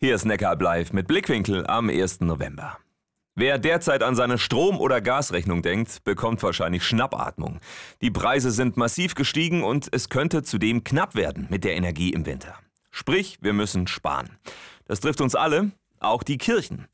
Hier ist Neckaralb live mit Blickwinkel am 1. November. Wer derzeit an seine Strom- oder Gasrechnung denkt, bekommt wahrscheinlich Schnappatmung. Die Preise sind massiv gestiegen und es könnte zudem knapp werden mit der Energie im Winter. Sprich, wir müssen sparen. Das trifft uns alle, auch die Kirchen.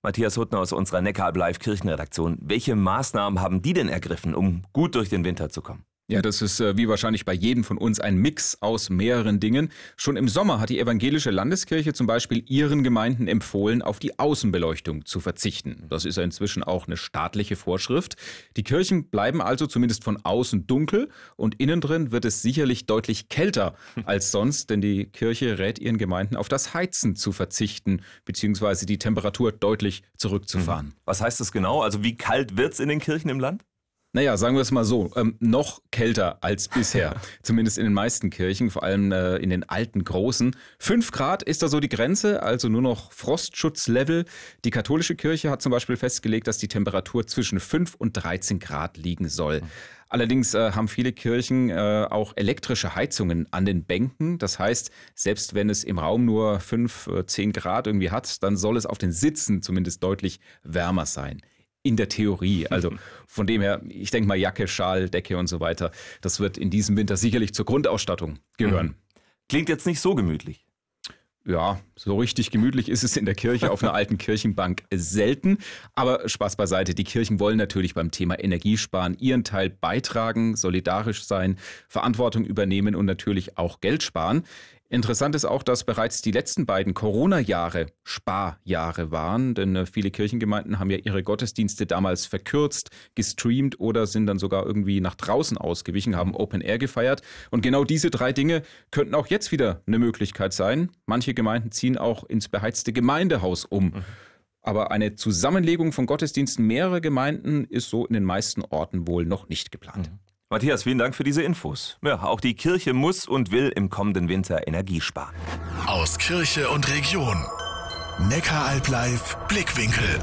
Matthias Huttner aus unserer Neckaralb live Kirchenredaktion. Welche Maßnahmen haben die denn ergriffen, um gut durch den Winter zu kommen? Ja, das ist äh, wie wahrscheinlich bei jedem von uns ein Mix aus mehreren Dingen. Schon im Sommer hat die evangelische Landeskirche zum Beispiel ihren Gemeinden empfohlen, auf die Außenbeleuchtung zu verzichten. Das ist ja inzwischen auch eine staatliche Vorschrift. Die Kirchen bleiben also zumindest von außen dunkel und innen drin wird es sicherlich deutlich kälter als sonst, denn die Kirche rät ihren Gemeinden auf das Heizen zu verzichten, beziehungsweise die Temperatur deutlich zurückzufahren. Was heißt das genau? Also wie kalt wird's in den Kirchen im Land? Naja, sagen wir es mal so, ähm, noch kälter als bisher. Zumindest in den meisten Kirchen, vor allem äh, in den alten großen. Fünf Grad ist da so die Grenze, also nur noch Frostschutzlevel. Die katholische Kirche hat zum Beispiel festgelegt, dass die Temperatur zwischen 5 und 13 Grad liegen soll. Allerdings äh, haben viele Kirchen äh, auch elektrische Heizungen an den Bänken. Das heißt, selbst wenn es im Raum nur 5, äh, 10 Grad irgendwie hat, dann soll es auf den Sitzen zumindest deutlich wärmer sein in der Theorie. Also von dem her, ich denke mal Jacke, Schal, Decke und so weiter, das wird in diesem Winter sicherlich zur Grundausstattung gehören. Mhm. Klingt jetzt nicht so gemütlich. Ja, so richtig gemütlich ist es in der Kirche auf einer alten Kirchenbank selten. Aber Spaß beiseite, die Kirchen wollen natürlich beim Thema Energiesparen ihren Teil beitragen, solidarisch sein, Verantwortung übernehmen und natürlich auch Geld sparen. Interessant ist auch, dass bereits die letzten beiden Corona-Jahre Sparjahre waren, denn äh, viele Kirchengemeinden haben ja ihre Gottesdienste damals verkürzt, gestreamt oder sind dann sogar irgendwie nach draußen ausgewichen, haben Open Air gefeiert. Und genau diese drei Dinge könnten auch jetzt wieder eine Möglichkeit sein. Manche Gemeinden ziehen auch ins beheizte Gemeindehaus um. Mhm. Aber eine Zusammenlegung von Gottesdiensten mehrerer Gemeinden ist so in den meisten Orten wohl noch nicht geplant. Mhm. Matthias, vielen Dank für diese Infos. Ja, auch die Kirche muss und will im kommenden Winter Energie sparen. Aus Kirche und Region. Neckaralb live Blickwinkel.